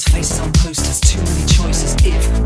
faces on posters, too many choices. If,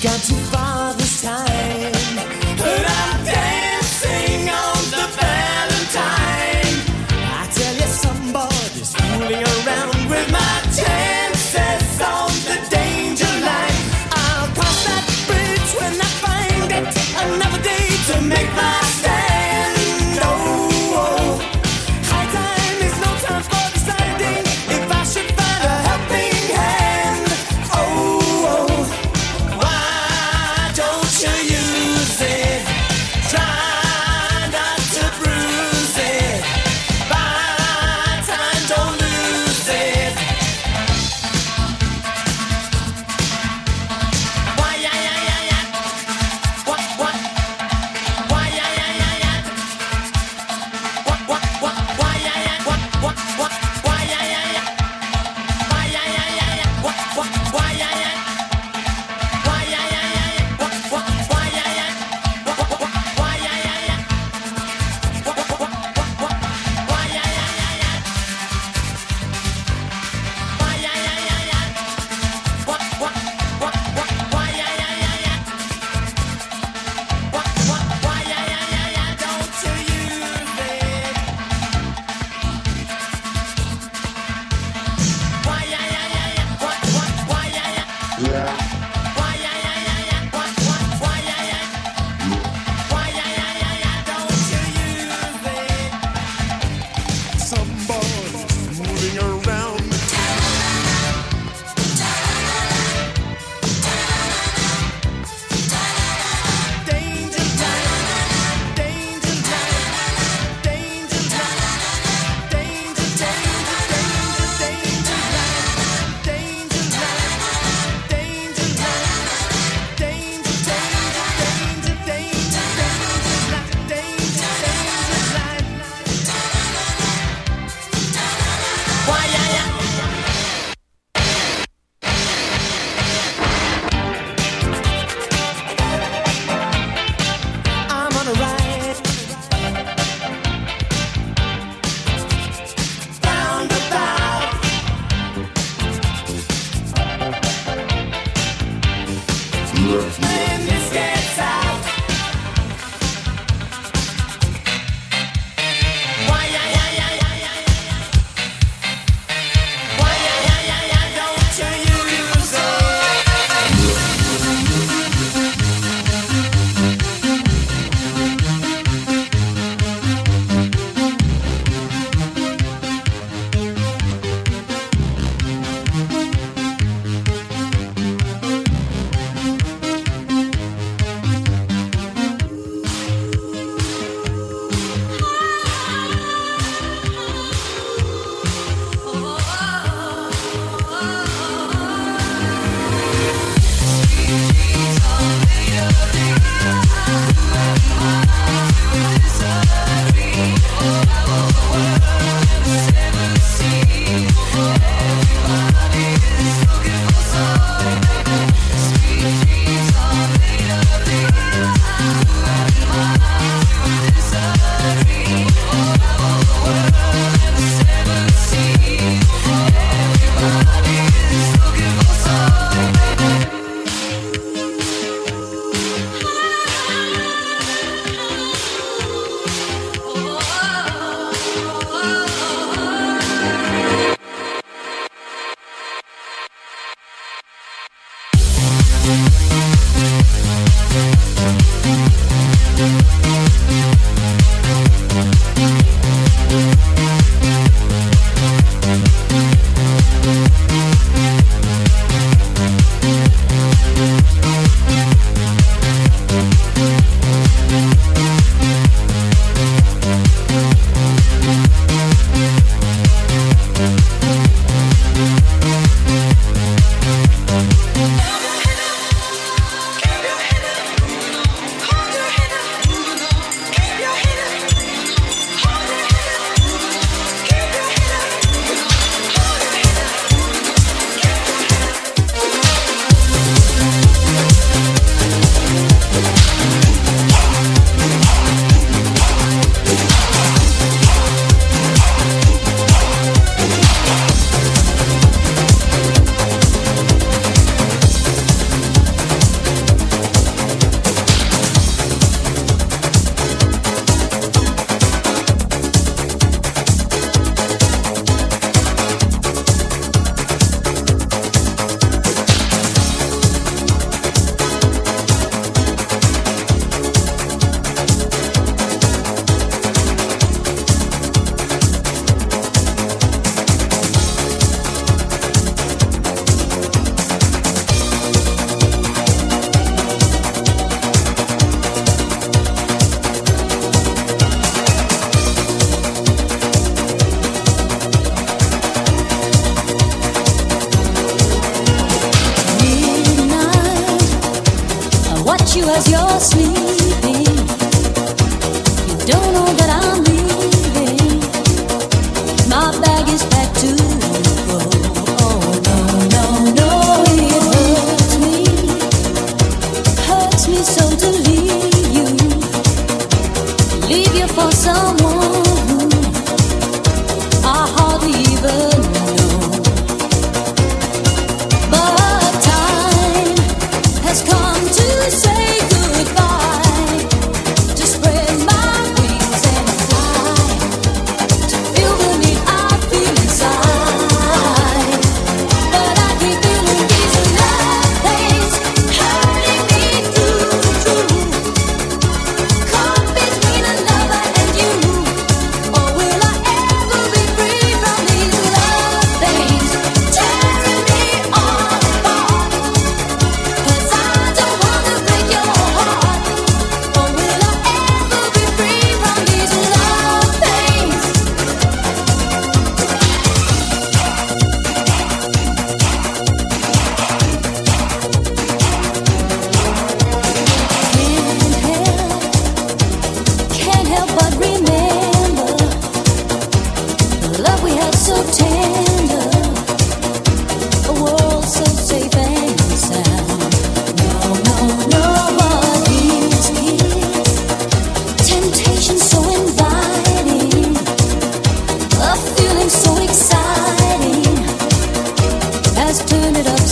got to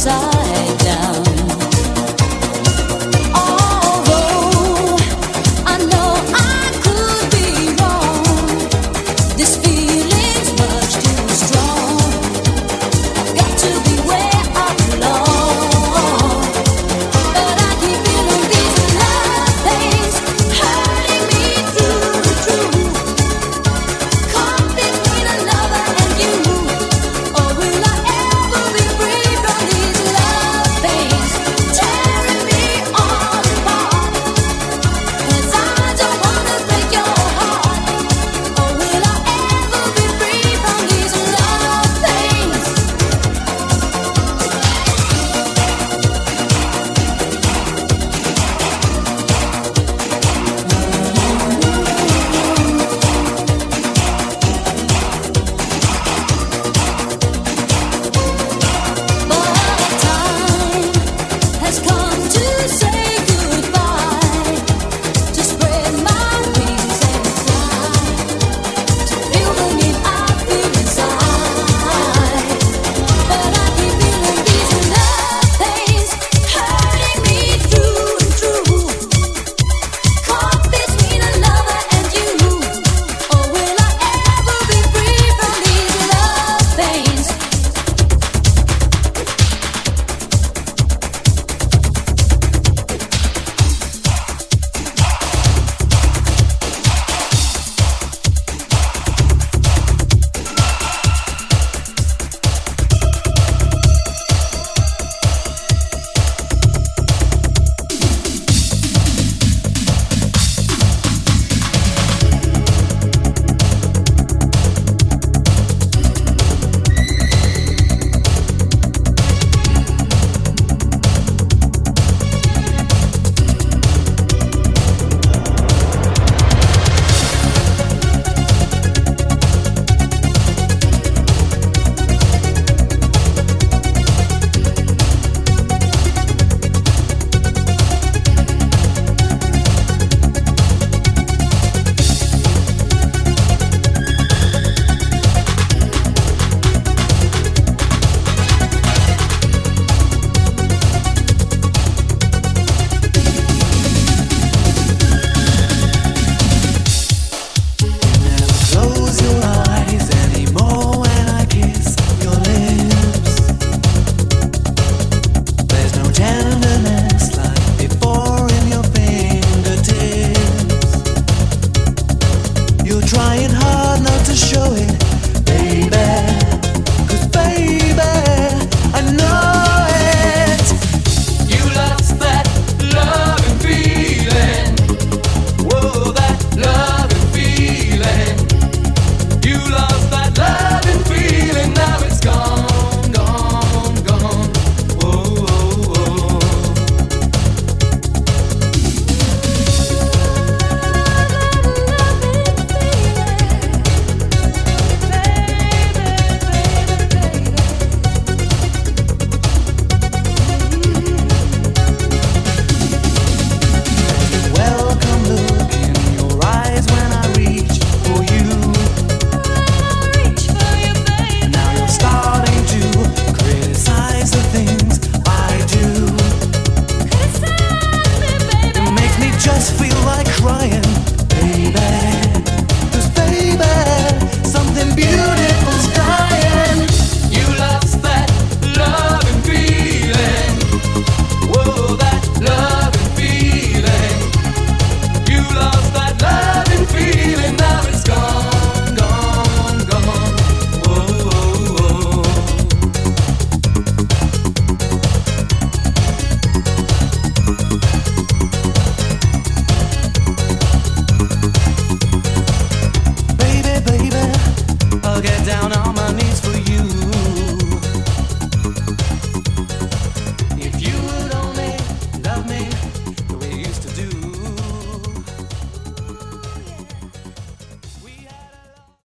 side